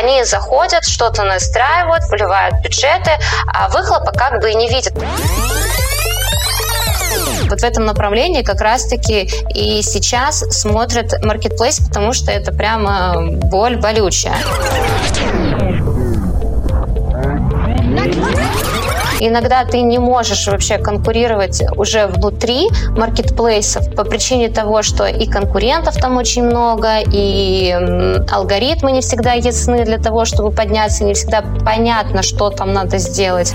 Они заходят, что-то настраивают, вливают бюджеты, а выхлопа как бы и не видят. Вот в этом направлении как раз-таки и сейчас смотрят Marketplace, потому что это прямо боль болючая. Иногда ты не можешь вообще конкурировать уже внутри маркетплейсов по причине того, что и конкурентов там очень много, и алгоритмы не всегда ясны для того, чтобы подняться, не всегда понятно, что там надо сделать.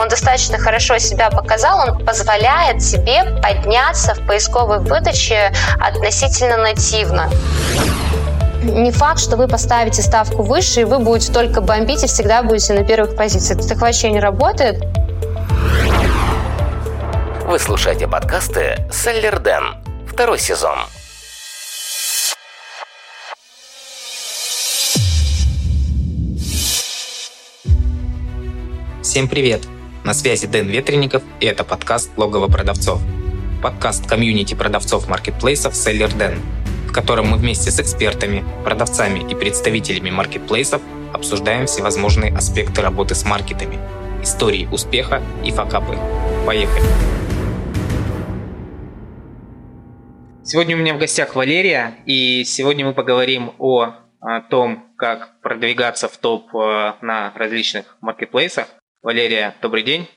Он достаточно хорошо себя показал, он позволяет себе подняться в поисковой выдаче относительно нативно не факт, что вы поставите ставку выше, и вы будете только бомбить и всегда будете на первых позициях. Это так вообще не работает. Вы слушаете подкасты «Селлер Дэн». Второй сезон. Всем привет! На связи Дэн Ветренников, и это подкаст «Логово продавцов». Подкаст комьюнити продавцов маркетплейсов «Селлер Дэн», в котором мы вместе с экспертами, продавцами и представителями маркетплейсов обсуждаем всевозможные аспекты работы с маркетами, истории успеха и факапы. Поехали! Сегодня у меня в гостях Валерия, и сегодня мы поговорим о, о том, как продвигаться в топ э, на различных маркетплейсах. Валерия, добрый день.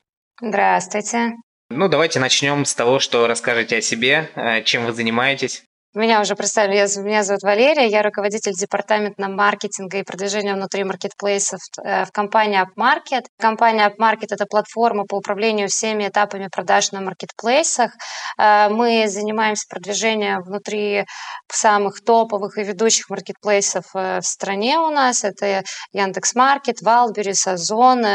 Здравствуйте. Ну, давайте начнем с того, что расскажете о себе, э, чем вы занимаетесь. Меня уже представили, я, меня зовут Валерия, я руководитель департамента маркетинга и продвижения внутри маркетплейсов э, в компании AppMarket. Компания AppMarket – это платформа по управлению всеми этапами продаж на маркетплейсах. Э, мы занимаемся продвижением внутри самых топовых и ведущих маркетплейсов э, в стране у нас. Это Яндекс.Маркет, Wildberries, Озон,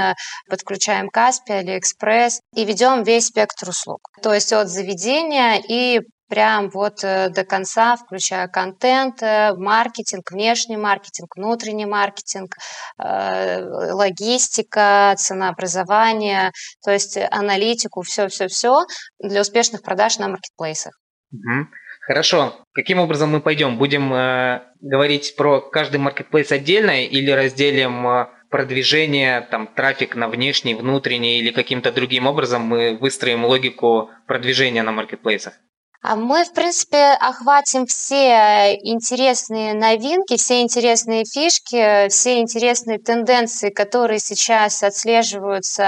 подключаем Kaspi, AliExpress и ведем весь спектр услуг. То есть от заведения и прям вот э, до конца, включая контент, э, маркетинг, внешний маркетинг, внутренний маркетинг, э, логистика, ценообразование, то есть аналитику, все-все-все для успешных продаж на маркетплейсах. Угу. Хорошо. Каким образом мы пойдем? Будем э, говорить про каждый маркетплейс отдельно или разделим э, продвижение, там, трафик на внешний, внутренний или каким-то другим образом мы выстроим логику продвижения на маркетплейсах? А мы, в принципе, охватим все интересные новинки, все интересные фишки, все интересные тенденции, которые сейчас отслеживаются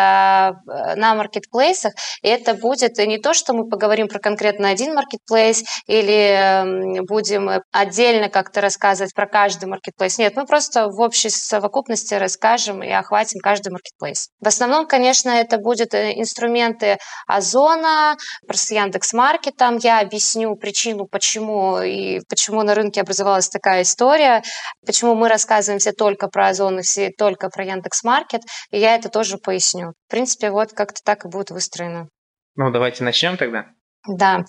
э, на маркетплейсах. И это будет не то, что мы поговорим про конкретно один маркетплейс или будем отдельно как-то рассказывать про каждый маркетплейс. Нет, мы просто в общей совокупности расскажем и охватим каждый маркетплейс. В основном, конечно, это будут э, инструменты Озона, с Яндекс.Маркетом. Я объясню причину, почему и почему на рынке образовалась такая история, почему мы рассказываем все только про Озон и все только про Яндекс.Маркет, и я это тоже поясню. В принципе, вот как-то так и будет выстроено. Ну, давайте начнем тогда. Да.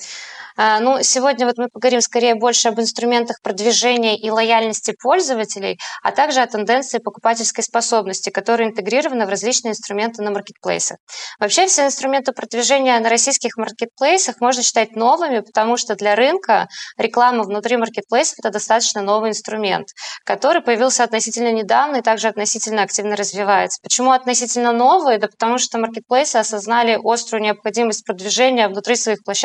А, ну, сегодня вот мы поговорим скорее больше об инструментах продвижения и лояльности пользователей, а также о тенденции покупательской способности, которые интегрированы в различные инструменты на маркетплейсах. Вообще все инструменты продвижения на российских маркетплейсах можно считать новыми, потому что для рынка реклама внутри маркетплейсов – это достаточно новый инструмент, который появился относительно недавно и также относительно активно развивается. Почему относительно новый? Да потому что маркетплейсы осознали острую необходимость продвижения внутри своих площадок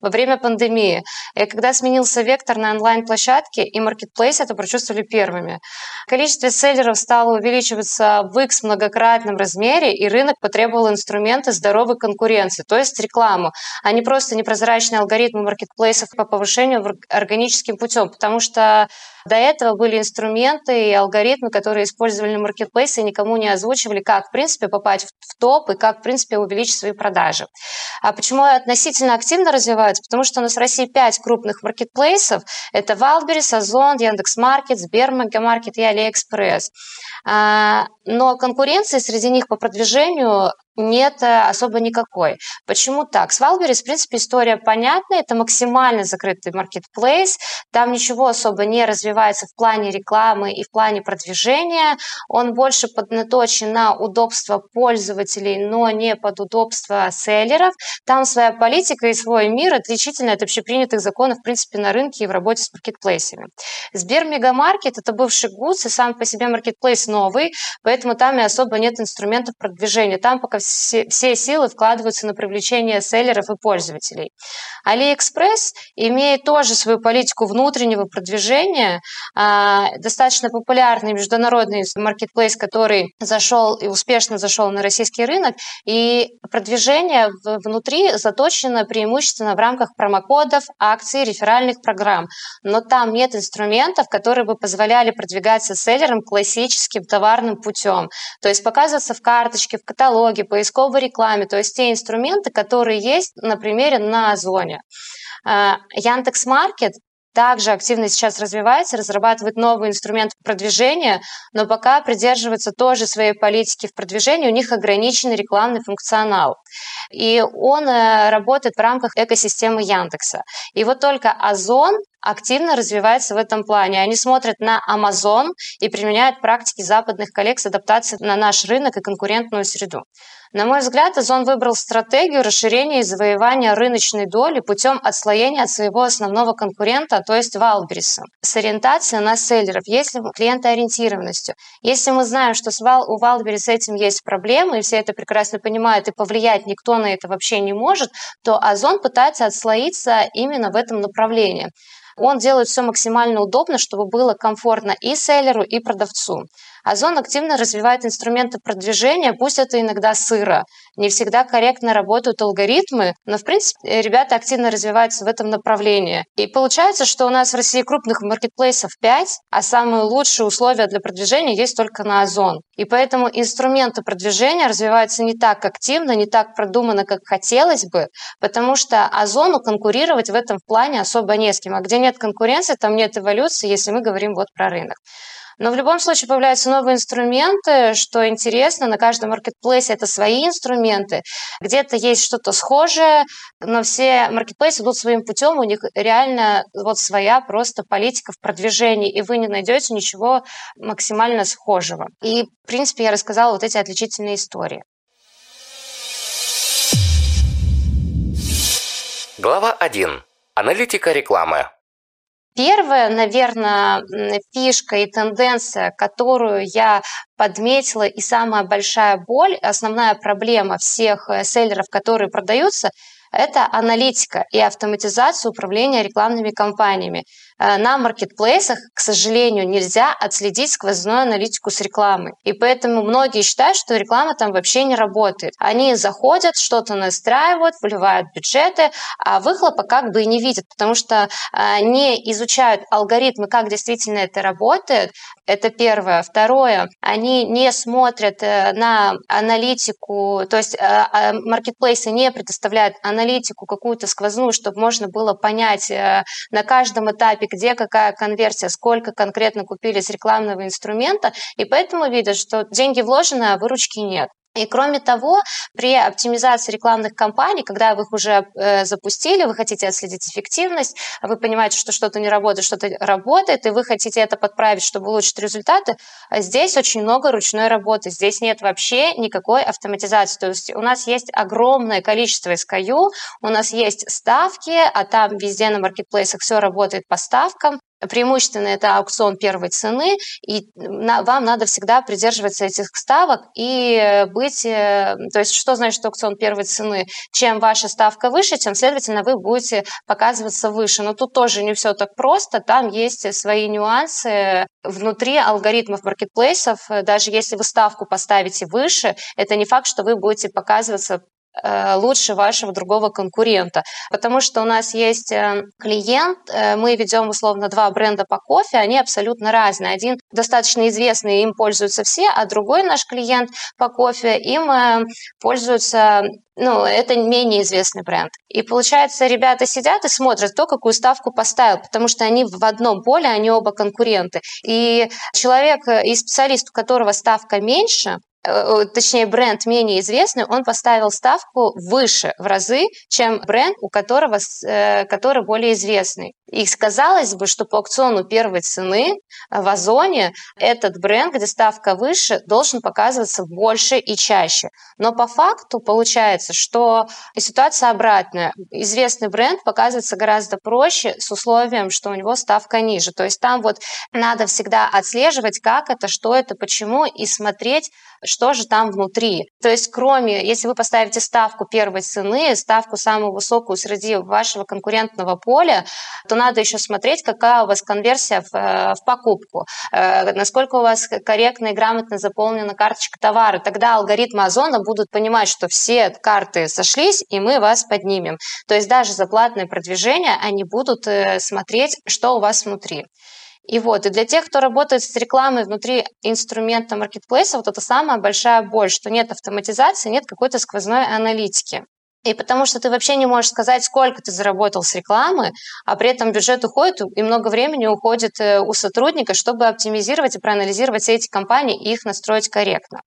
во время пандемии. И когда сменился вектор на онлайн-площадки, и маркетплейс это прочувствовали первыми. Количество селлеров стало увеличиваться в X многократном размере, и рынок потребовал инструменты здоровой конкуренции, то есть рекламу, а не просто непрозрачные алгоритмы маркетплейсов по повышению органическим путем, потому что до этого были инструменты и алгоритмы, которые использовали маркетплейсы и никому не озвучивали, как, в принципе, попасть в топ и как, в принципе, увеличить свои продажи. А почему относительно активно развиваются? Потому что у нас в России пять крупных маркетплейсов. Это Wildberries, Озон, Яндекс.Маркет, Сбермаркет и Алиэкспресс. А, но конкуренции среди них по продвижению нет э, особо никакой. Почему так? С Wildberries, в принципе, история понятная. Это максимально закрытый маркетплейс. Там ничего особо не развивается в плане рекламы и в плане продвижения. Он больше поднаточен на удобство пользователей, но не под удобство селлеров. Там своя политика и свой мир отличительно от общепринятых законов, в принципе, на рынке и в работе с маркетплейсами. Сбер Мегамаркет – это бывший ГУЦ, и сам по себе маркетплейс новый, поэтому там и особо нет инструментов продвижения. Там пока все, все силы вкладываются на привлечение селлеров и пользователей. AliExpress имеет тоже свою политику внутреннего продвижения, а, достаточно популярный международный маркетплейс, который зашел и успешно зашел на российский рынок, и продвижение внутри заточено преимущественно в рамках промокодов, акций, реферальных программ. Но там нет инструментов, которые бы позволяли продвигаться селлерам классическим товарным путем. То есть показываться в карточке, в каталоге, поисковой рекламе, то есть те инструменты, которые есть на примере на Озоне. А, Яндекс Маркет также активно сейчас развивается, разрабатывает новые инструменты продвижения, но пока придерживается тоже своей политики в продвижении, у них ограниченный рекламный функционал. И он э, работает в рамках экосистемы Яндекса. И вот только Озон активно развивается в этом плане. Они смотрят на Amazon и применяют практики западных коллег с адаптацией на наш рынок и конкурентную среду. На мой взгляд, Озон выбрал стратегию расширения и завоевания рыночной доли путем отслоения от своего основного конкурента, то есть Валбриса, с ориентацией на селлеров, если клиентоориентированностью. Если мы знаем, что у Валберис этим есть проблемы, и все это прекрасно понимают, и повлиять никто на это вообще не может, то Озон пытается отслоиться именно в этом направлении. Он делает все максимально удобно, чтобы было комфортно и селлеру, и продавцу. Озон активно развивает инструменты продвижения, пусть это иногда сыро. Не всегда корректно работают алгоритмы, но, в принципе, ребята активно развиваются в этом направлении. И получается, что у нас в России крупных маркетплейсов 5, а самые лучшие условия для продвижения есть только на Озон. И поэтому инструменты продвижения развиваются не так активно, не так продуманно, как хотелось бы, потому что Озону конкурировать в этом плане особо не с кем. А где нет конкуренции, там нет эволюции, если мы говорим вот про рынок. Но в любом случае появляются новые инструменты, что интересно, на каждом маркетплейсе это свои инструменты. Где-то есть что-то схожее, но все маркетплейсы идут своим путем, у них реально вот своя просто политика в продвижении, и вы не найдете ничего максимально схожего. И, в принципе, я рассказала вот эти отличительные истории. Глава 1. Аналитика рекламы. Первая, наверное, фишка и тенденция, которую я подметила, и самая большая боль, основная проблема всех э, селлеров, которые продаются, это аналитика и автоматизация управления рекламными кампаниями. Э, на маркетплейсах, к сожалению, нельзя отследить сквозную аналитику с рекламы. И поэтому многие считают, что реклама там вообще не работает. Они заходят, что-то настраивают, вливают бюджеты, а выхлопа как бы и не видят, потому что э, не изучают алгоритмы, как действительно это работает. Это первое. Второе, они не смотрят э, на аналитику, то есть а маркетплейсы не предоставляют аналитику какую-то сквозную, чтобы можно было понять на каждом этапе, где какая конверсия, сколько конкретно купили с рекламного инструмента, и поэтому видят, что деньги вложены, а выручки нет. И кроме того, при оптимизации рекламных кампаний, когда вы их уже э, запустили, вы хотите отследить эффективность, вы понимаете, что что-то не работает, что-то работает, и вы хотите это подправить, чтобы улучшить результаты, здесь очень много ручной работы, здесь нет вообще никакой автоматизации. То есть у нас есть огромное количество SKU, у нас есть ставки, а там везде на маркетплейсах все работает по ставкам, преимущественно это аукцион первой цены, и вам надо всегда придерживаться этих ставок и быть... Э, то есть что значит аукцион первой цены? Чем ваша ставка выше, тем, следовательно, вы будете показываться выше. Но тут тоже не все так просто, там есть свои нюансы внутри алгоритмов маркетплейсов. Даже если вы ставку поставите выше, это не факт, что вы будете показываться лучше вашего другого конкурента. Потому что у нас есть э, клиент, э, мы ведем условно два бренда по кофе, они абсолютно разные. Один достаточно известный, им пользуются все, а другой наш клиент по кофе, им пользуются ну, это менее известный бренд. И получается, ребята сидят и смотрят, кто какую ставку поставил, потому что они в одном поле, они оба конкуренты. И человек и специалист, у которого ставка меньше, Э, точнее бренд менее известный, он поставил ставку выше в разы, чем бренд, у которого, э, который более известный. И казалось бы, что по аукциону первой цены в Озоне этот бренд, где ставка выше, должен показываться больше и чаще. Но по факту получается, что ситуация обратная. Известный бренд показывается гораздо проще с условием, что у него ставка ниже. То есть там вот надо всегда отслеживать, как это, что это, почему, и смотреть, что же там внутри. То есть кроме, если вы поставите ставку первой цены, ставку самую высокую среди вашего конкурентного поля, то надо еще смотреть, какая у вас конверсия в, э, в покупку, э, насколько у вас корректно и грамотно заполнена карточка товара. Тогда алгоритмы Озона будут понимать, что все карты сошлись, и мы вас поднимем. То есть даже за платное продвижение они будут э, смотреть, что у вас внутри. И вот, и для тех, кто работает с рекламой внутри инструмента маркетплейса, вот это самая большая боль, что нет автоматизации, нет какой-то сквозной аналитики. И потому что ты вообще не можешь сказать, сколько ты заработал с рекламы, а при этом бюджет уходит, и много времени уходит э, у сотрудника, чтобы оптимизировать и проанализировать все эти компании и их настроить корректно.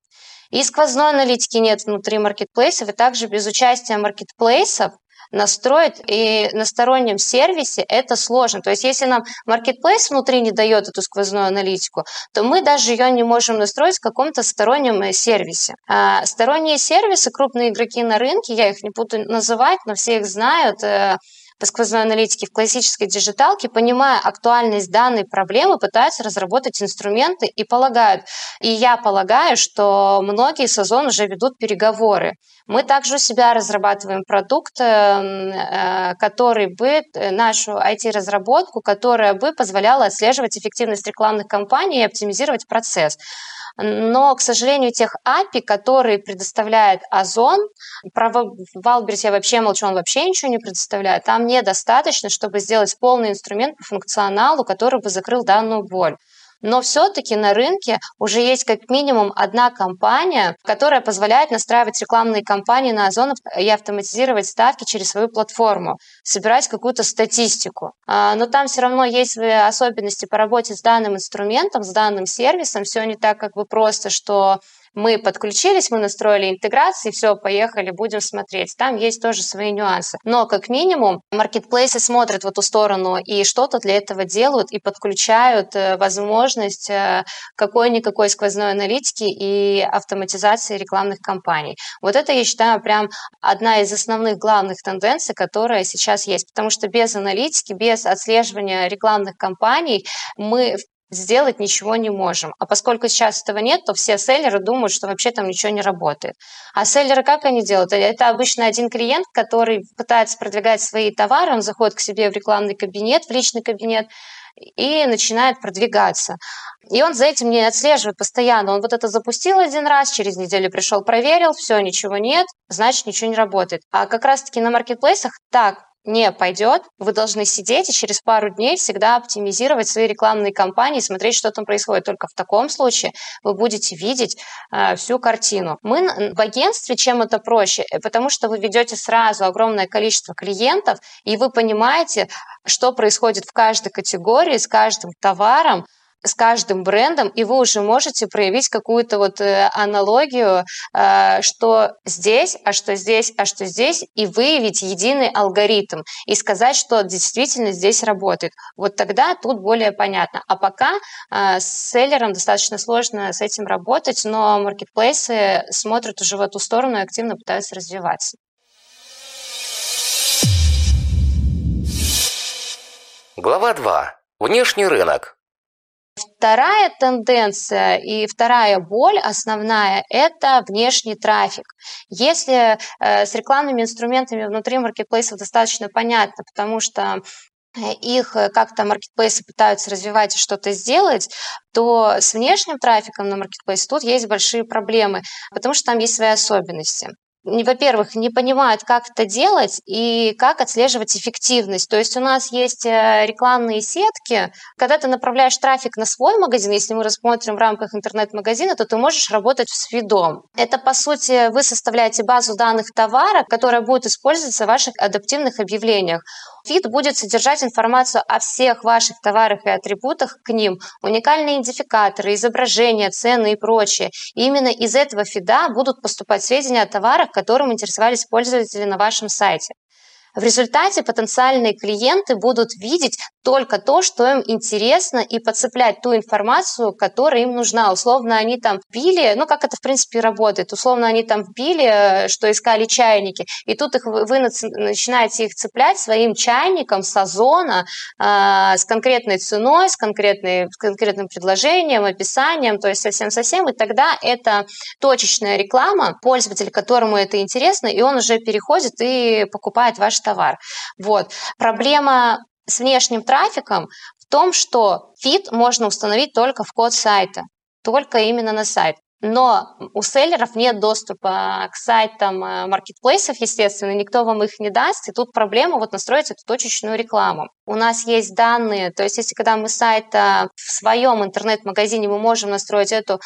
И сквозной аналитики нет внутри маркетплейсов, и также без участия маркетплейсов настроить и на стороннем сервисе это сложно. То есть если нам Marketplace внутри не дает эту сквозную аналитику, то мы даже ее не можем настроить в каком-то стороннем э, сервисе. А сторонние сервисы, крупные игроки на рынке, я их не буду называть, но все их знают, э, по сквозной аналитике в классической диджиталке, понимая актуальность данной проблемы, пытаются разработать инструменты и полагают, и я полагаю, что многие с Озон уже ведут переговоры. Мы также у себя разрабатываем продукт, эм, э, который бы, э, нашу IT-разработку, которая бы позволяла отслеживать эффективность рекламных кампаний и оптимизировать процесс. Но, к сожалению, тех API, которые предоставляет Озон, про Wildberries я вообще молчу, он вообще ничего не предоставляет, там недостаточно, чтобы сделать полный инструмент по функционалу, который бы закрыл данную боль но все-таки на рынке уже есть как минимум одна компания, которая позволяет настраивать рекламные кампании на Озон и автоматизировать ставки через свою платформу, собирать какую-то статистику. А, но там все равно есть особенности по работе с данным инструментом, с данным сервисом. Все не так как бы просто, что мы подключились, мы настроили интеграции, все, поехали, будем смотреть. Там есть тоже свои нюансы. Но как минимум маркетплейсы смотрят в эту сторону и что-то для этого делают и подключают э, возможность э, какой-никакой сквозной аналитики и автоматизации рекламных кампаний. Вот это, я считаю, прям одна из основных главных тенденций, которая сейчас есть. Потому что без аналитики, без отслеживания рекламных кампаний мы сделать ничего не можем. А поскольку сейчас этого нет, то все селлеры думают, что вообще там ничего не работает. А селлеры как они делают? Это обычно один клиент, который пытается продвигать свои товары, он заходит к себе в рекламный кабинет, в личный кабинет, и начинает продвигаться. И он за этим не отслеживает постоянно. Он вот это запустил один раз, через неделю пришел, проверил, все, ничего нет, значит, ничего не работает. А как раз-таки на маркетплейсах так, не пойдет, вы должны сидеть и через пару дней всегда оптимизировать свои рекламные кампании, смотреть, что там происходит. Только в таком случае вы будете видеть э, всю картину. Мы в агентстве чем это проще? Э, потому что вы ведете сразу огромное количество клиентов, и вы понимаете, что происходит в каждой категории, с каждым товаром, с каждым брендом, и вы уже можете проявить какую-то вот э, аналогию, э, что здесь, а что здесь, а что здесь, и выявить единый алгоритм, и сказать, что действительно здесь работает. Вот тогда тут более понятно. А пока э, с селлером достаточно сложно с этим работать, но маркетплейсы смотрят уже в эту сторону и активно пытаются развиваться. Глава 2. Внешний рынок. Вторая тенденция и вторая боль основная – это внешний трафик. Если э, с рекламными инструментами внутри маркетплейсов достаточно понятно, потому что э, их э, как-то маркетплейсы пытаются развивать и что-то сделать, то с внешним трафиком на маркетплейсе тут есть большие проблемы, потому что там есть свои особенности. Во-первых, не понимают, как это делать и как отслеживать эффективность. То есть у нас есть э, рекламные сетки. Когда ты направляешь трафик на свой магазин, если мы рассмотрим в рамках интернет-магазина, то ты можешь работать в свидом. Это, по сути, вы составляете базу данных товара, которая будет использоваться в ваших адаптивных объявлениях. Фид будет содержать информацию о всех ваших товарах и атрибутах к ним, уникальные идентификаторы, изображения, цены и прочее. И именно из этого фида будут поступать сведения о товарах, которым интересовались пользователи на вашем сайте. В результате потенциальные клиенты будут видеть только то, что им интересно, и подцеплять ту информацию, которая им нужна. Условно, они там пили, ну, как это, в принципе, работает. Условно, они там пили, что искали чайники, и тут их вы начинаете их цеплять своим чайником с озона, э, с конкретной ценой, с, конкретной, с конкретным предложением, описанием, то есть совсем-совсем, и тогда это точечная реклама, пользователь, которому это интересно, и он уже переходит и покупает ваш товар. Вот. Проблема с внешним трафиком в том, что фид можно установить только в код сайта, только именно на сайт но у селлеров нет доступа к сайтам э, маркетплейсов, естественно, никто вам их не даст, и тут проблема вот настроить эту точечную рекламу. У нас есть данные, то есть если когда мы сайта в своем интернет-магазине мы можем настроить эту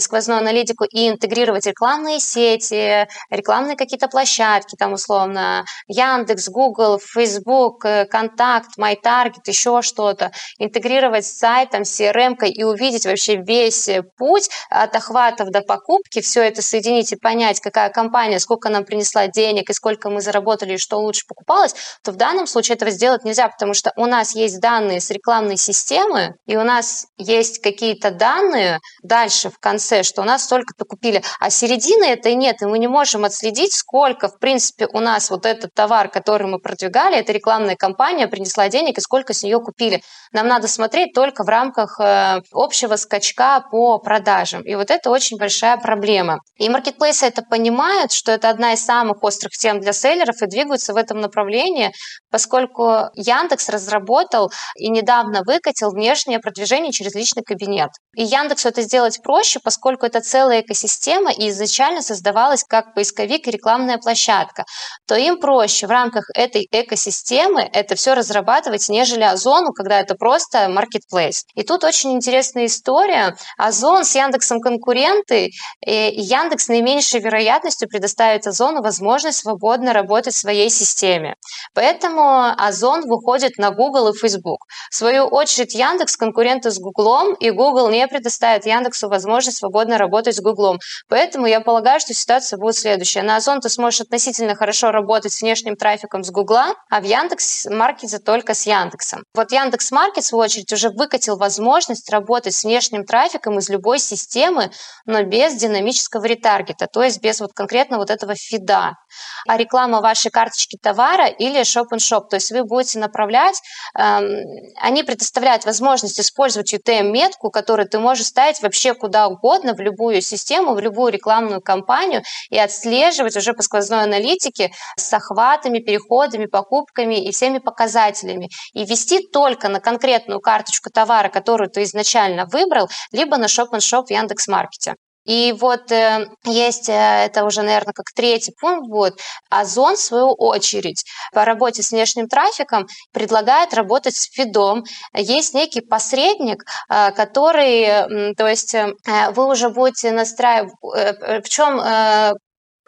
сквозную аналитику и интегрировать рекламные сети, рекламные какие-то площадки, там условно Яндекс, Google, Facebook, э, Контакт, MyTarget, еще что-то, интегрировать с сайтом, CRM и увидеть вообще весь путь от охватов до покупки, все это соединить и понять, какая компания, сколько нам принесла денег и сколько мы заработали, и что лучше покупалось, то в данном случае этого сделать нельзя, потому что у нас есть данные с рекламной системы, и у нас есть какие-то данные дальше в конце, что у нас столько-то купили, а середины этой нет, и мы не можем отследить, сколько, в принципе, у нас вот этот товар, который мы продвигали, эта рекламная кампания принесла денег, и сколько с нее купили. Нам надо смотреть только в рамках э, общего скачка по продажам. И вот это очень большая проблема. И маркетплейсы это понимают, что это одна из самых острых тем для селлеров и двигаются в этом направлении, поскольку Яндекс разработал и недавно выкатил внешнее продвижение через личный кабинет. И Яндексу это сделать проще, поскольку это целая экосистема и изначально создавалась как поисковик и рекламная площадка, то им проще в рамках этой экосистемы это все разрабатывать, нежели Озону, когда это просто маркетплейс. И тут очень интересная история. Озон с Яндексом конкуренты, и Яндекс наименьшей вероятностью предоставит Озону возможность свободно работать в своей системе. Поэтому Озон выходит на Google и Facebook. В свою очередь Яндекс конкуренты с Google, и Google не предоставит Яндексу возможность свободно работать с Google. Поэтому я полагаю, что ситуация будет следующая. На Озон ты сможешь относительно хорошо работать с внешним трафиком с Google, а в Яндекс Маркете только с Яндексом. Вот Яндекс Маркет, в свою очередь, уже выкатил возможность работать с внешним трафиком из любой системы, но без динамического ретаргета, то есть без вот конкретно вот этого фида. А реклама вашей карточки товара или shop-in-shop, то есть вы будете направлять, эм, они предоставляют возможность использовать UTM-метку, которую ты можешь ставить вообще куда угодно, в любую систему, в любую рекламную кампанию и отслеживать уже по сквозной аналитике с охватами, переходами, покупками и всеми показателями. И вести только на конкретную карточку товара, которую ты изначально выбрал, либо на shop-in-shop в Яндекс.Маркет маркете. И вот э, есть, э, это уже, наверное, как третий пункт будет, Озон, в свою очередь, по работе с внешним трафиком предлагает работать с фидом. Есть некий посредник, э, который, э, то есть э, вы уже будете настраивать, э, в чем э,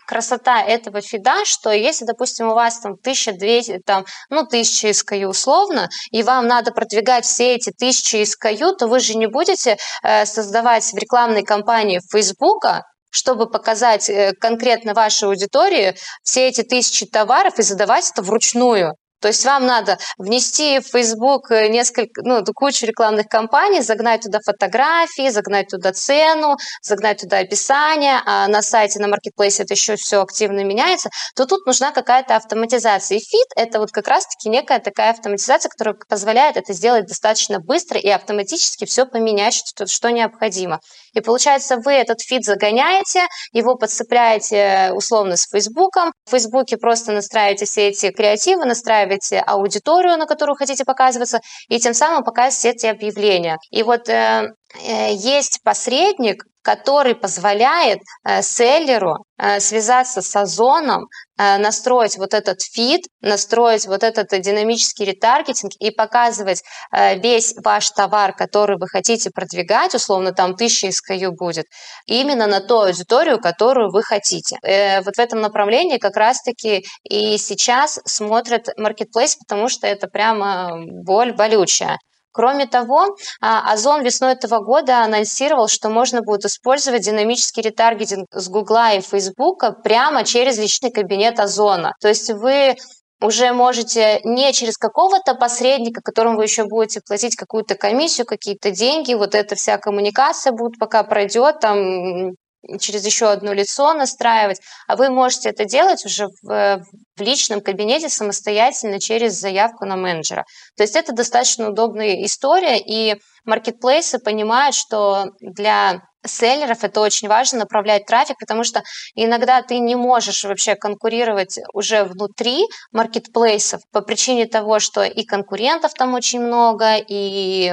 красота этого фида, что если, допустим, у вас там 1200, там, ну, 1000 SKU условно, и вам надо продвигать все эти 1000 SKU, то вы же не будете э, создавать в рекламной кампании Фейсбука, чтобы показать э, конкретно вашей аудитории все эти тысячи товаров и задавать это вручную. То есть вам надо внести в Facebook э, несколько, ну, кучу рекламных кампаний, загнать туда фотографии, загнать туда цену, загнать туда описание, а на сайте, на маркетплейсе это еще все активно меняется, то тут нужна какая-то автоматизация. И фит – это вот как раз-таки некая такая автоматизация, которая позволяет это сделать достаточно быстро и автоматически все поменять, что, что необходимо. И получается, вы этот фид загоняете, его подцепляете э, условно с Фейсбуком. В Фейсбуке просто настраиваете все эти креативы, настраиваете аудиторию, на которую хотите показываться, и тем самым показываете эти объявления. И вот э, э есть посредник, который позволяет э, селлеру э, связаться с Озоном, э, настроить вот этот фид, настроить вот этот динамический ретаргетинг и показывать весь ваш товар, который вы хотите продвигать, условно там тысяча SKU будет, именно на ту аудиторию, которую вы хотите. Вот в этом направлении как раз-таки и сейчас смотрят Marketplace, потому что это прямо боль болючая. Кроме того, а, Озон весной этого года анонсировал, что можно будет использовать динамический ретаргетинг с Гугла и Фейсбука прямо через личный кабинет Озона. То есть вы уже можете не через какого-то посредника, которому вы еще будете платить какую-то комиссию, какие-то деньги, вот эта вся коммуникация будет, пока пройдет, там через еще одно лицо настраивать, а вы можете это делать уже в, в личном кабинете самостоятельно через заявку на менеджера. То есть это достаточно удобная история, и маркетплейсы понимают, что для селлеров это очень важно направлять трафик, потому что иногда ты не можешь вообще конкурировать уже внутри маркетплейсов по причине того, что и конкурентов там очень много, и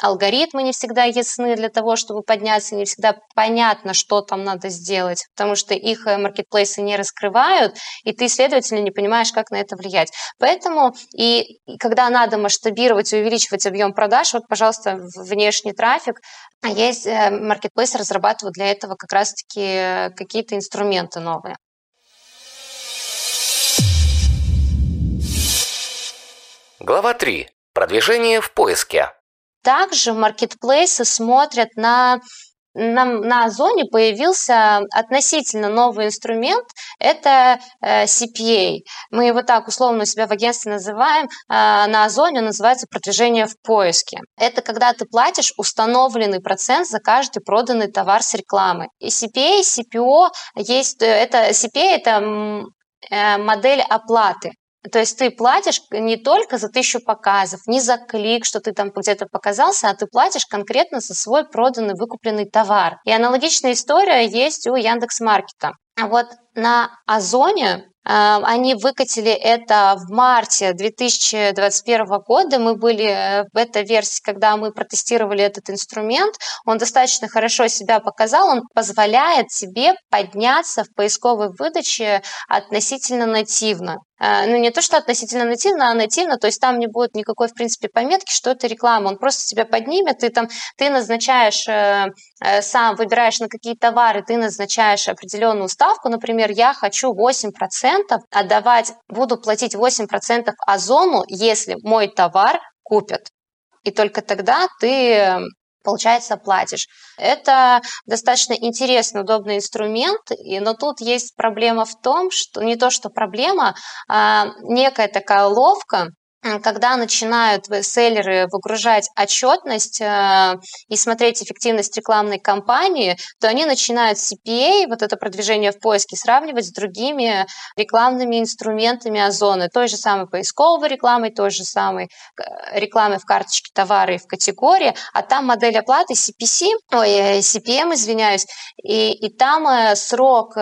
алгоритмы не всегда ясны для того, чтобы подняться, не всегда понятно, что там надо сделать, потому что их э, маркетплейсы не раскрывают, и ты, следовательно, не понимаешь, как на это влиять. Поэтому и когда надо масштабировать и увеличивать объем продаж, вот, пожалуйста, внешний трафик, а есть э, маркетплейсы разрабатывают для этого как раз-таки э, какие-то инструменты новые. Глава 3. Продвижение в поиске. Также маркетплейсы смотрят на на, на Озоне появился относительно новый инструмент, это э, CPA. Мы его так условно у себя в агентстве называем, э, на Озоне он называется продвижение в поиске. Это когда ты платишь установленный процент за каждый проданный товар с рекламы. И CPA, CPO есть, э, это CPA это модель оплаты. То есть ты платишь не только за тысячу показов, не за клик, что ты там где-то показался, а ты платишь конкретно за свой проданный, выкупленный товар. И аналогичная история есть у Яндекс.Маркета. А вот на Озоне Эм, они выкатили это в марте 2021 года. Мы были э, в этой версии, когда мы протестировали этот инструмент. Он достаточно хорошо себя показал. Он позволяет себе подняться в поисковой выдаче относительно нативно. Э, ну, не то, что относительно нативно, а нативно, то есть там не будет никакой, в принципе, пометки, что это реклама. Он просто тебя поднимет, ты там, ты назначаешь, э, сам выбираешь на какие товары, ты назначаешь определенную ставку. Например, я хочу 8% отдавать, буду платить 8% озону, если мой товар купят. И только тогда ты получается, платишь. Это достаточно интересный, удобный инструмент, но тут есть проблема в том, что не то, что проблема, а некая такая ловка, когда начинают селлеры выгружать отчетность э, и смотреть эффективность рекламной кампании, то они начинают CPA, вот это продвижение в поиске, сравнивать с другими рекламными инструментами Озоны, той же самой поисковой рекламой, той же самой э, рекламой в карточке товара и в категории, а там модель оплаты CPC, ой, э, CPM, извиняюсь, и, и там срок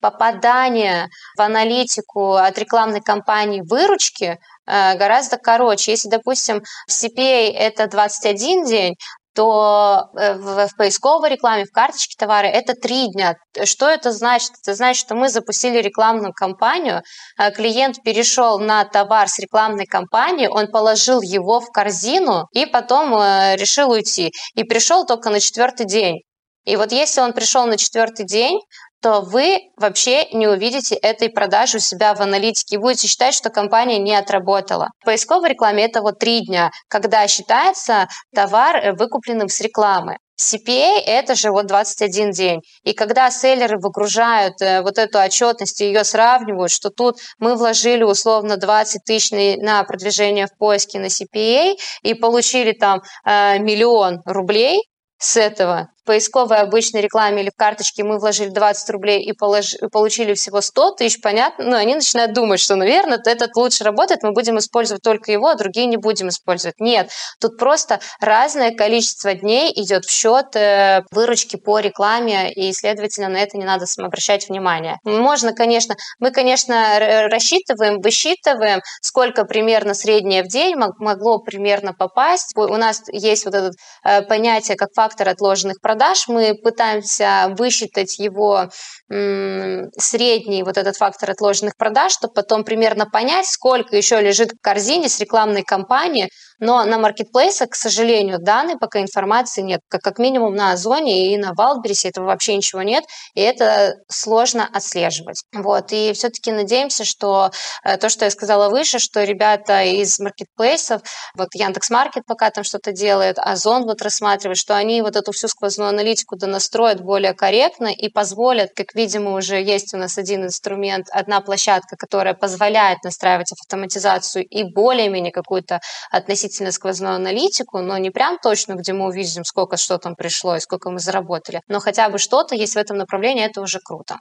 попадания в аналитику от рекламной кампании выручки Э, гораздо короче. Если, допустим, в CPA это 21 день, то э, в, в поисковой рекламе, в карточке товара это три дня. Что это значит? Это значит, что мы запустили рекламную кампанию, э, клиент перешел на товар с рекламной кампании, он положил его в корзину и потом решил уйти. И пришел только на четвертый день. И вот если он пришел на четвертый день, то вы вообще не увидите этой продажи у себя в аналитике будете считать, что компания не отработала. В поисковой рекламе это вот три дня, когда считается товар э, выкупленным с рекламы. CPA – это же вот 21 день. И когда селлеры выгружают э, вот эту отчетность и ее сравнивают, что тут мы вложили условно 20 тысяч на продвижение в поиске на CPA и получили там э, миллион рублей с этого, поисковой обычной рекламе или в карточке мы вложили 20 рублей и, полож... получили всего 100 тысяч, понятно, ну, они начинают думать, что, наверное, этот лучше работает, мы будем использовать только его, а другие не будем использовать. Нет, тут просто разное количество дней идет в счет э, выручки по рекламе, и, следовательно, на это не надо обращать внимание. Можно, конечно, мы, конечно, рассчитываем, высчитываем, сколько примерно среднее в день могло примерно попасть. У нас есть вот это э, понятие как фактор отложенных продаж, мы пытаемся высчитать его средний вот этот фактор отложенных продаж, чтобы потом примерно понять, сколько еще лежит в корзине с рекламной кампании, но на маркетплейсах, к сожалению, данной пока информации нет. Как, как минимум на Озоне и на Валбересе этого вообще ничего нет, и это сложно отслеживать. Вот. И все-таки надеемся, что э, то, что я сказала выше, что ребята из маркетплейсов, вот Яндекс.Маркет пока там что-то делает, Озон вот рассматривает, что они вот эту всю сквозную аналитику донастроят более корректно и позволят, как видимо, уже есть у нас один инструмент, одна площадка, которая позволяет настраивать автоматизацию и более-менее какую-то относительно относительно сквозную аналитику, но не прям точно, где мы увидим, сколько что там пришло и сколько мы заработали, но хотя бы что-то есть в этом направлении, это уже круто.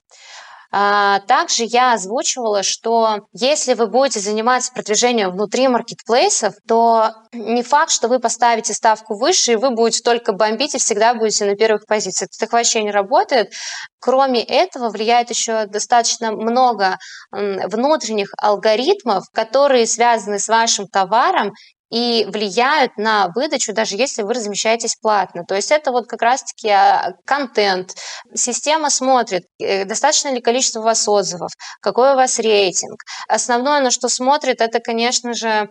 А, также я озвучивала, что если вы будете заниматься продвижением внутри маркетплейсов, то не факт, что вы поставите ставку выше, и вы будете только бомбить и всегда будете на первых позициях. Так вообще не работает. Кроме этого, влияет еще достаточно много внутренних алгоритмов, которые связаны с вашим товаром и влияют на выдачу, даже если вы размещаетесь платно. То есть это вот как раз-таки а, контент. Система смотрит, э, достаточно ли количество у вас отзывов, какой у вас рейтинг. Основное, на что смотрит, это, конечно же,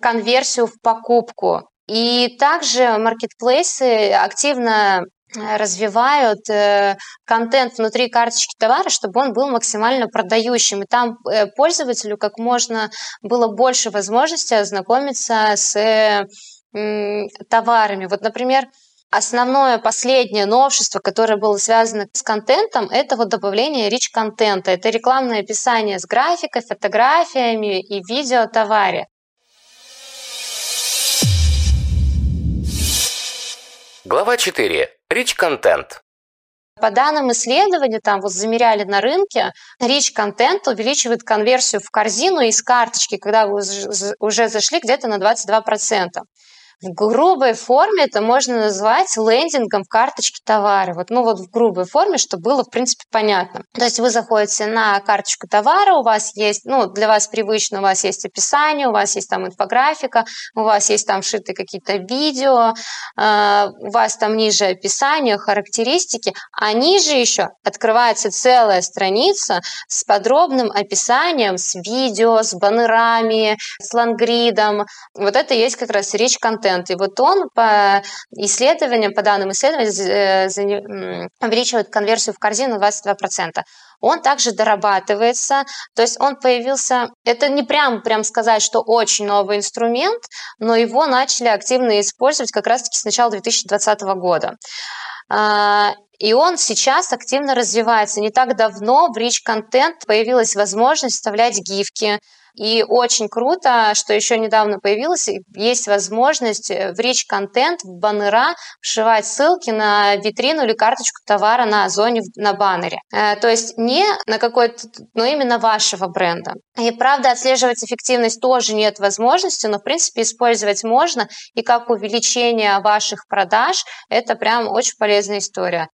конверсию в покупку. И также маркетплейсы активно развивают э, контент внутри карточки товара, чтобы он был максимально продающим. И там э, пользователю как можно было больше возможностей ознакомиться с товарами. Вот, например, Основное последнее новшество, которое было связано с контентом, это вот добавление рич-контента. Это рекламное описание с графикой, фотографиями и видео товаре. Глава 4. Rich Content. По данным исследования, там вот замеряли на рынке, Rich Content увеличивает конверсию в корзину из карточки, когда вы уже зашли где-то на 22%. В грубой форме это можно назвать лендингом в карточке товара. Вот, ну вот в грубой форме, чтобы было, в принципе, понятно. То есть вы заходите на карточку товара, у вас есть, ну, для вас привычно, у вас есть описание, у вас есть там инфографика, у вас есть там шиты какие-то видео, э, у вас там ниже описание, характеристики, а ниже еще открывается целая страница с подробным описанием, с видео, с баннерами, с лангридом. Вот это есть как раз речь контента контент. И вот он по исследованиям, по данным исследований, э, увеличивает конверсию в корзину 22% он также дорабатывается, то есть он появился, это не прям, прям сказать, что очень новый инструмент, но его начали активно использовать как раз-таки с начала 2020 года. А, и он сейчас активно развивается. Не так давно в Rich Content появилась возможность вставлять гифки, и очень круто, что еще недавно появилось, есть возможность э, в речь контент, в баннера вшивать ссылки на витрину или карточку товара на Озоне на баннере. Э, то есть не на какой-то, но именно вашего бренда. И правда, отслеживать эффективность тоже нет возможности, но в принципе использовать можно. И как увеличение ваших продаж, это прям очень полезная история.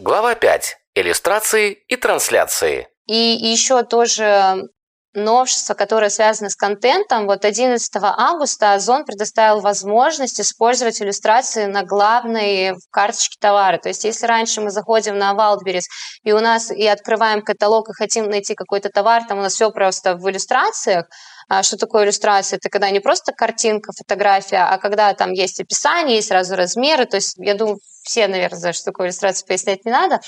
Глава 5 иллюстрации и трансляции. И еще тоже новшество, которое связано с контентом. Вот 11 августа Озон предоставил возможность использовать иллюстрации на главной карточке товара. То есть если раньше мы заходим на Wildberries и у нас и открываем каталог и хотим найти какой-то товар, там у нас все просто в иллюстрациях, а что такое иллюстрация? Это когда не просто картинка, фотография, а когда там есть описание, есть сразу размеры. То есть, я думаю, все, наверное, знают, что такое иллюстрация, пояснять не надо.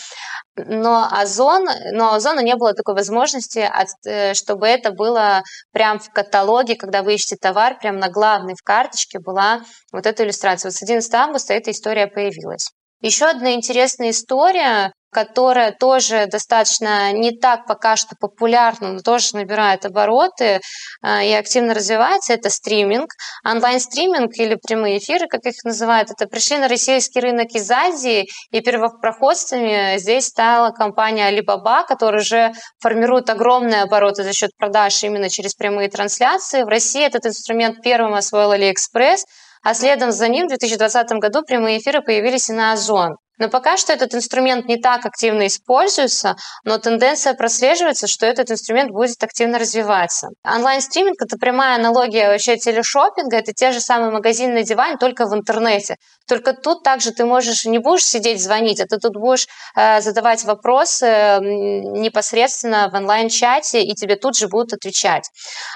Но Озон, но Озону не было такой возможности, э, чтобы это было прям в каталоге, когда вы ищете товар, прям на главной в карточке была вот эта иллюстрация. Вот с 11 августа эта история появилась. Еще одна интересная история которая тоже достаточно не так пока что популярна, но тоже набирает обороты э, и активно развивается, это стриминг. Онлайн-стриминг или прямые эфиры, как их называют, это пришли на российский рынок из Азии, и первопроходцами здесь стала компания Alibaba, которая уже формирует огромные обороты за счет продаж именно через прямые трансляции. В России этот инструмент первым освоил AliExpress, а следом за ним в 2020 году прямые эфиры появились и на Озон. Но пока что этот инструмент не так активно используется, но тенденция прослеживается, что этот инструмент будет активно развиваться. Онлайн-стриминг – это прямая аналогия вообще телешопинга, это те же самые магазинные диван, только в интернете. Только тут также ты можешь, не будешь сидеть звонить, а ты тут будешь э, задавать вопросы непосредственно в онлайн-чате, и тебе тут же будут отвечать.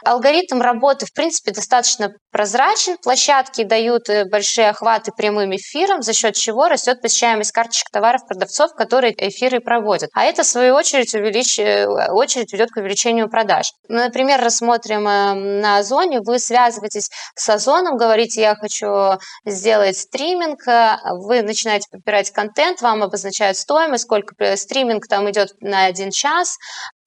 Алгоритм работы, в принципе, достаточно прозрачен. Площадки дают э, большие охваты прямым эфиром, за счет чего растет посещаемость карточек товаров продавцов, которые эфиры проводят. А это, в свою очередь, увелич... Э, очередь ведет к увеличению продаж. Мы, например, рассмотрим э, на Озоне, вы связываетесь с Озоном, говорите, я хочу сделать стриминг, вы начинаете подбирать контент, вам обозначают стоимость, сколько стриминг там идет на один час,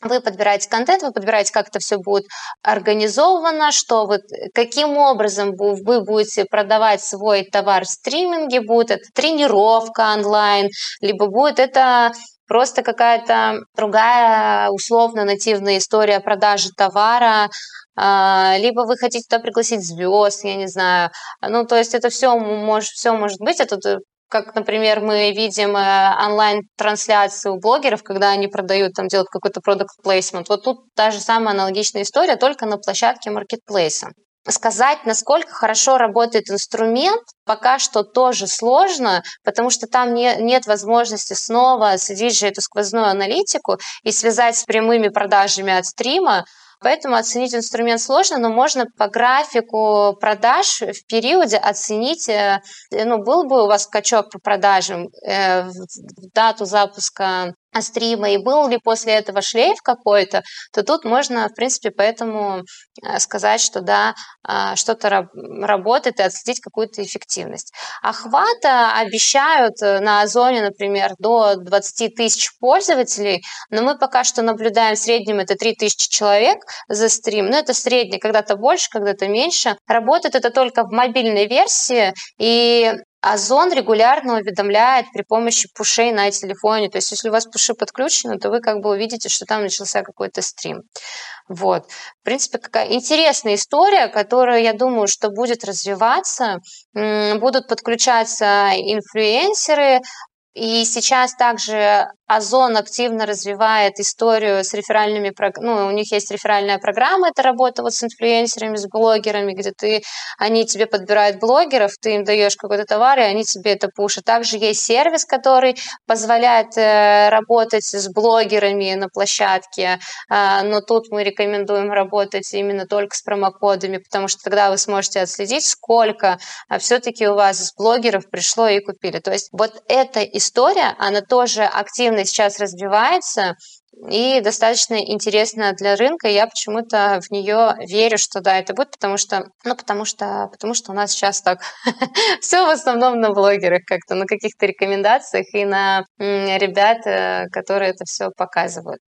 вы подбираете контент, вы подбираете, как это все будет организовано, что вот каким образом вы будете продавать свой товар в стриминге, будет это тренировка онлайн, либо будет это просто какая-то другая условно нативная история продажи товара, а, либо вы хотите туда пригласить звезд, я не знаю. Ну, то есть это все может, все может быть. Это как, например, мы видим э, онлайн-трансляции у блогеров, когда они продают, там делают какой-то продукт placement. Вот тут та же самая аналогичная история, только на площадке маркетплейса. Сказать, насколько хорошо работает инструмент, пока что тоже сложно, потому что там не, нет возможности снова следить же эту сквозную аналитику и связать с прямыми продажами от стрима, Поэтому оценить инструмент сложно, но можно по графику продаж в периоде оценить, э, ну, был бы у вас скачок по продажам э, в дату запуска стрима и был ли после этого шлейф какой-то, то тут можно, в принципе, поэтому э, сказать, что да, а, что-то работает и отследить какую-то эффективность. Охвата обещают э, на Озоне, например, до 20 тысяч пользователей, но мы пока что наблюдаем в среднем это 3 тысячи человек за стрим, но это средний, когда-то больше, когда-то меньше. Работает это только в мобильной версии, и Озон регулярно уведомляет при помощи пушей на телефоне. То есть, если у вас пуши подключены, то вы как бы увидите, что там начался какой-то стрим. Вот. В принципе, какая интересная история, которая, я думаю, что будет развиваться. Будут подключаться инфлюенсеры, и сейчас также Озон активно развивает историю с реферальными, ну, у них есть реферальная программа, это работа вот с инфлюенсерами, с блогерами, где ты, они тебе подбирают блогеров, ты им даешь какой-то товар, и они тебе это пушат. Также есть сервис, который позволяет э, работать с блогерами на площадке, э, но тут мы рекомендуем работать именно только с промокодами, потому что тогда вы сможете отследить, сколько а все-таки у вас блогеров пришло и купили. То есть вот эта история, она тоже активно активно сейчас развивается и достаточно интересная для рынка. Я почему-то в нее верю, что да, это будет, потому что, ну, потому что, потому что у нас сейчас так все в основном на блогерах как-то, на каких-то рекомендациях и на ребят, э, которые это все показывают.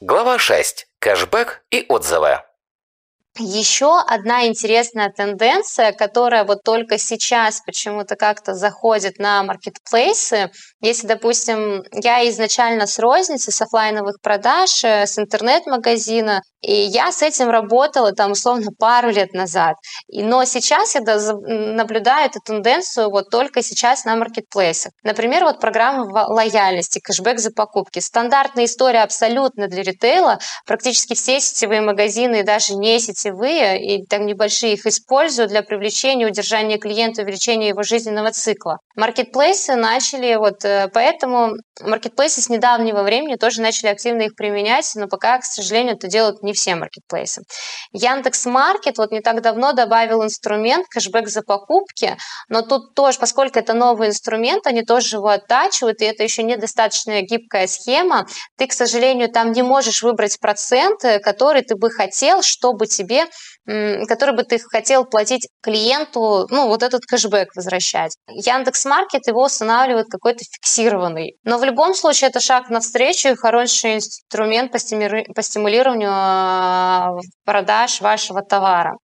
Глава 6. Кэшбэк и отзывы. Еще одна интересная тенденция, которая вот только сейчас почему-то как-то заходит на маркетплейсы. Если, допустим, я изначально с розницы, с офлайновых продаж, э, с интернет-магазина, и я с этим работала там условно пару лет назад. И, но сейчас я наблюдаю эту тенденцию вот только сейчас на маркетплейсах. Например, вот программа лояльности, кэшбэк за покупки. Стандартная история абсолютно для ритейла. Практически все сетевые магазины, даже не сетевые, и там небольшие их используют для привлечения, удержания клиента, увеличения его жизненного цикла. Маркетплейсы начали вот э, поэтому маркетплейсы с недавнего времени тоже начали активно их применять, но пока, к сожалению, это делают не все маркетплейсы. Яндекс Маркет вот не так давно добавил инструмент кэшбэк за покупки, но тут тоже, поскольку это новый инструмент, они тоже его оттачивают, и это еще недостаточно гибкая схема, ты, к сожалению, там не можешь выбрать процент, который ты бы хотел, чтобы тебе который бы ты хотел платить клиенту, ну, вот этот кэшбэк возвращать. Яндекс Маркет его устанавливает какой-то фиксированный. Но в любом случае это шаг навстречу и хороший инструмент по, стимулированию а, продаж вашего товара.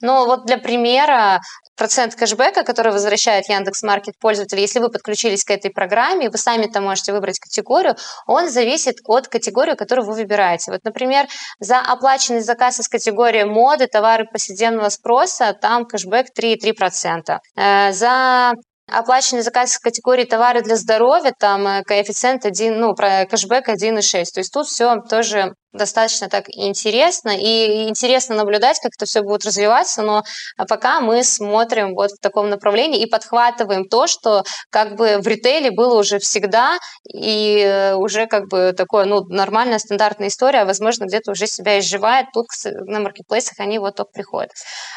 Но вот для примера процент кэшбэка, который возвращает Яндекс Маркет пользователь, если вы подключились к этой программе, вы сами там можете выбрать категорию, он зависит от категории, которую вы выбираете. Вот, например, за оплаченный заказ из категории моды, товары повседневного спроса, там кэшбэк 3,3%. Э, за оплаченный заказ в категории товары для здоровья, там э, коэффициент 1, ну, про кэшбэк 1,6. То есть тут все тоже достаточно так интересно, и интересно наблюдать, как это все будет развиваться, но пока мы смотрим вот в таком направлении и подхватываем то, что как бы в ритейле было уже всегда, и э, уже как бы такое, ну, нормальная, стандартная история, а, возможно, где-то уже себя изживает, тут на маркетплейсах они вот только приходят.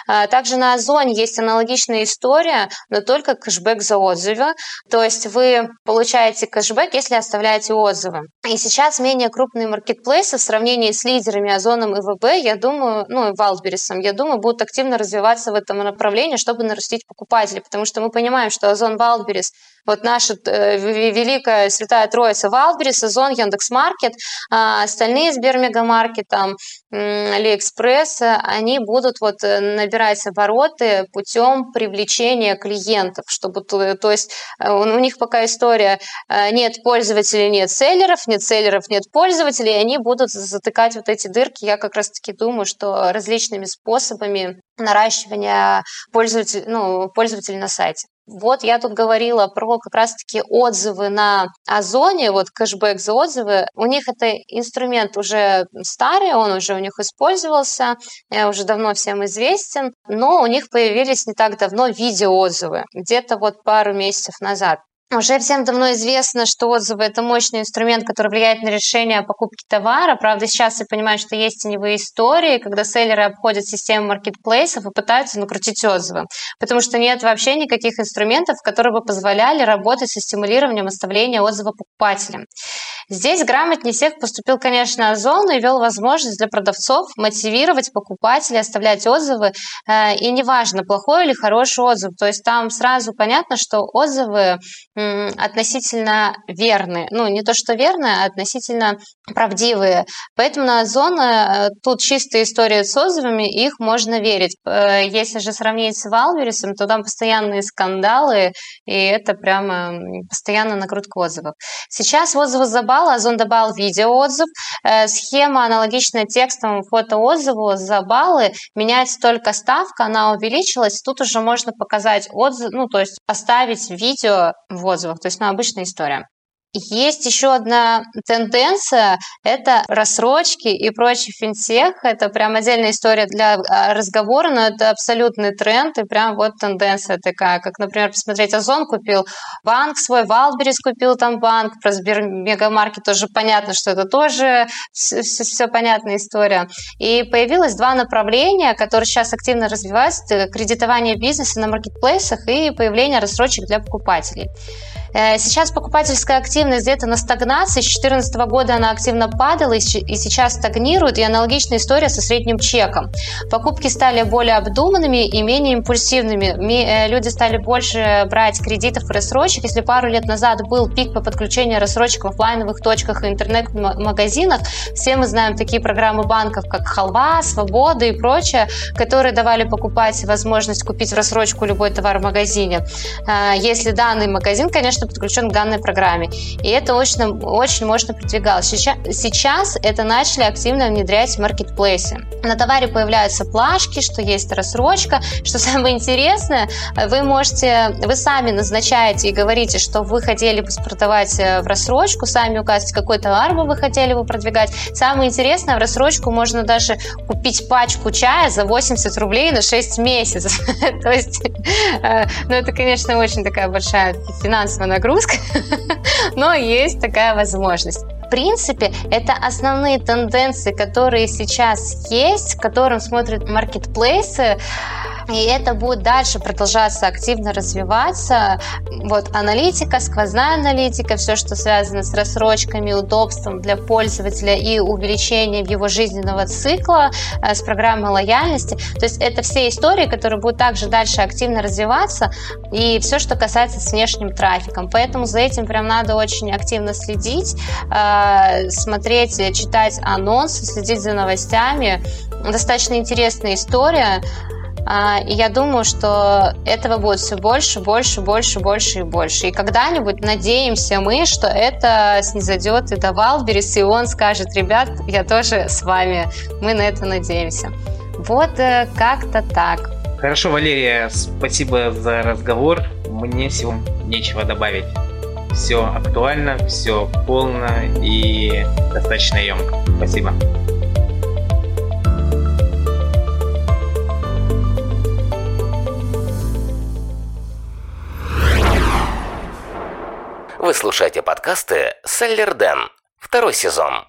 А, также на Озоне есть аналогичная история, но только кэшбэк за отзывы, то есть вы получаете кэшбэк, если оставляете отзывы. И сейчас менее крупные маркетплейсы в сравнении сравнении с лидерами Озоном и ВБ, я думаю, ну и Валберисом, я думаю, будут активно развиваться в этом направлении, чтобы нарастить покупателей, потому что мы понимаем, что Озон Wildberries вот наша э, великая святая троица Wildberries, Озон, Яндекс.Маркет, а остальные Сбермегамаркет, там, Алиэкспресс, они будут вот э, набирать обороты путем привлечения клиентов, чтобы, то есть э, у них пока история нет пользователей, нет селлеров, нет селлеров, нет пользователей, они будут затыкать вот эти дырки. Я как раз-таки думаю, что различными способами наращивания пользователей, ну, пользователей на сайте. Вот я тут говорила про как раз-таки отзывы на Озоне, вот кэшбэк за отзывы. У них это инструмент уже старый, он уже у них использовался, э, уже давно всем известен, но у них появились не так давно видеоотзывы, где-то вот пару месяцев назад. Уже всем давно известно, что отзывы – это мощный инструмент, который влияет на решение о покупке товара. Правда, сейчас я понимаю, что есть теневые истории, когда селлеры обходят систему маркетплейсов и пытаются накрутить отзывы. Потому что нет вообще никаких инструментов, которые бы позволяли работать со стимулированием оставления отзыва покупателям. Здесь грамотнее всех поступил, конечно, Озон и ввел возможность для продавцов мотивировать покупателей, оставлять отзывы. Э, и неважно, плохой или хороший отзыв. То есть там сразу понятно, что отзывы относительно верные. Ну, не то, что верные, а относительно правдивые. Поэтому на Озон э, тут чистая история с отзывами, их можно верить. Э, если же сравнить с Валверисом, то там постоянные скандалы, и это прямо постоянно накрутка отзывов. Сейчас отзывы добавил, Озон добавил видеоотзыв. Э, схема аналогичная текстовому фотоотзыву за баллы. Меняется только ставка, она увеличилась. Тут уже можно показать отзыв, ну, то есть оставить видео в отзывах. То есть, ну, обычная история. Есть еще одна тенденция – это рассрочки и прочий финтех. Это прям отдельная история для а, разговора, но это абсолютный тренд и прям вот тенденция такая. Как, например, посмотреть, Озон купил банк свой, Валберис купил там банк, про Сбермегамаркет тоже понятно, что это тоже все, все, все понятная история. И появилось два направления, которые сейчас активно развиваются. Кредитование бизнеса на маркетплейсах и появление рассрочек для покупателей. Э, сейчас покупательская активность где-то на стагнации. С 2014 года она активно падала и сейчас стагнирует. И аналогичная история со средним чеком. Покупки стали более обдуманными и менее импульсивными. Э, люди стали больше брать кредитов и рассрочек. Если пару лет назад был пик по подключению рассрочек в офлайновых точках и интернет-магазинах, все мы знаем такие программы банков, как Халва, Свобода и прочее, которые давали покупать возможность купить в рассрочку любой товар в магазине. Э, если данный магазин, конечно, конечно, подключен к данной программе. И это очень, очень мощно продвигалось. Сейчас, сейчас это начали активно внедрять в маркетплейсе. На товаре появляются плашки, что есть рассрочка. Что самое интересное, вы можете, вы сами назначаете и говорите, что вы хотели бы продавать э, в рассрочку, сами указываете, какой товар бы вы хотели бы продвигать. Самое интересное, в рассрочку можно даже купить пачку чая за 80 рублей на 6 месяцев. То есть, э, ну это, конечно, очень такая большая финансовая нагрузка, но есть такая возможность. Принципе, это основные тенденции, которые сейчас есть, к которым смотрят маркетплейсы. И это будет дальше продолжаться активно развиваться. Вот аналитика, сквозная аналитика, все, что связано с рассрочками, удобством для пользователя и увеличением его жизненного цикла э, с программой лояльности. То есть это все истории, которые будут также дальше активно развиваться и все, что касается с внешним трафиком. Поэтому за этим прям надо очень активно следить, э, смотреть, читать анонсы, следить за новостями. Достаточно интересная история. А, и я думаю, что этого будет все больше, больше, больше, больше и больше. И когда-нибудь надеемся мы, что это снизойдет и до Валберис, и он скажет, ребят, я тоже с вами. Мы на это надеемся. Вот э, как-то так. Хорошо, Валерия, спасибо за разговор. Мне всего нечего добавить. Все актуально, все полно и достаточно емко. Спасибо. Вы слушаете подкасты «Селлер Дэн». Второй сезон.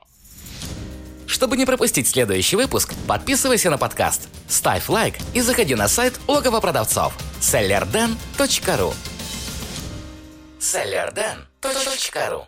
Чтобы не пропустить следующий выпуск, подписывайся на подкаст, ставь лайк и заходи на сайт логово продавцов sellerden.ru sellerden.ru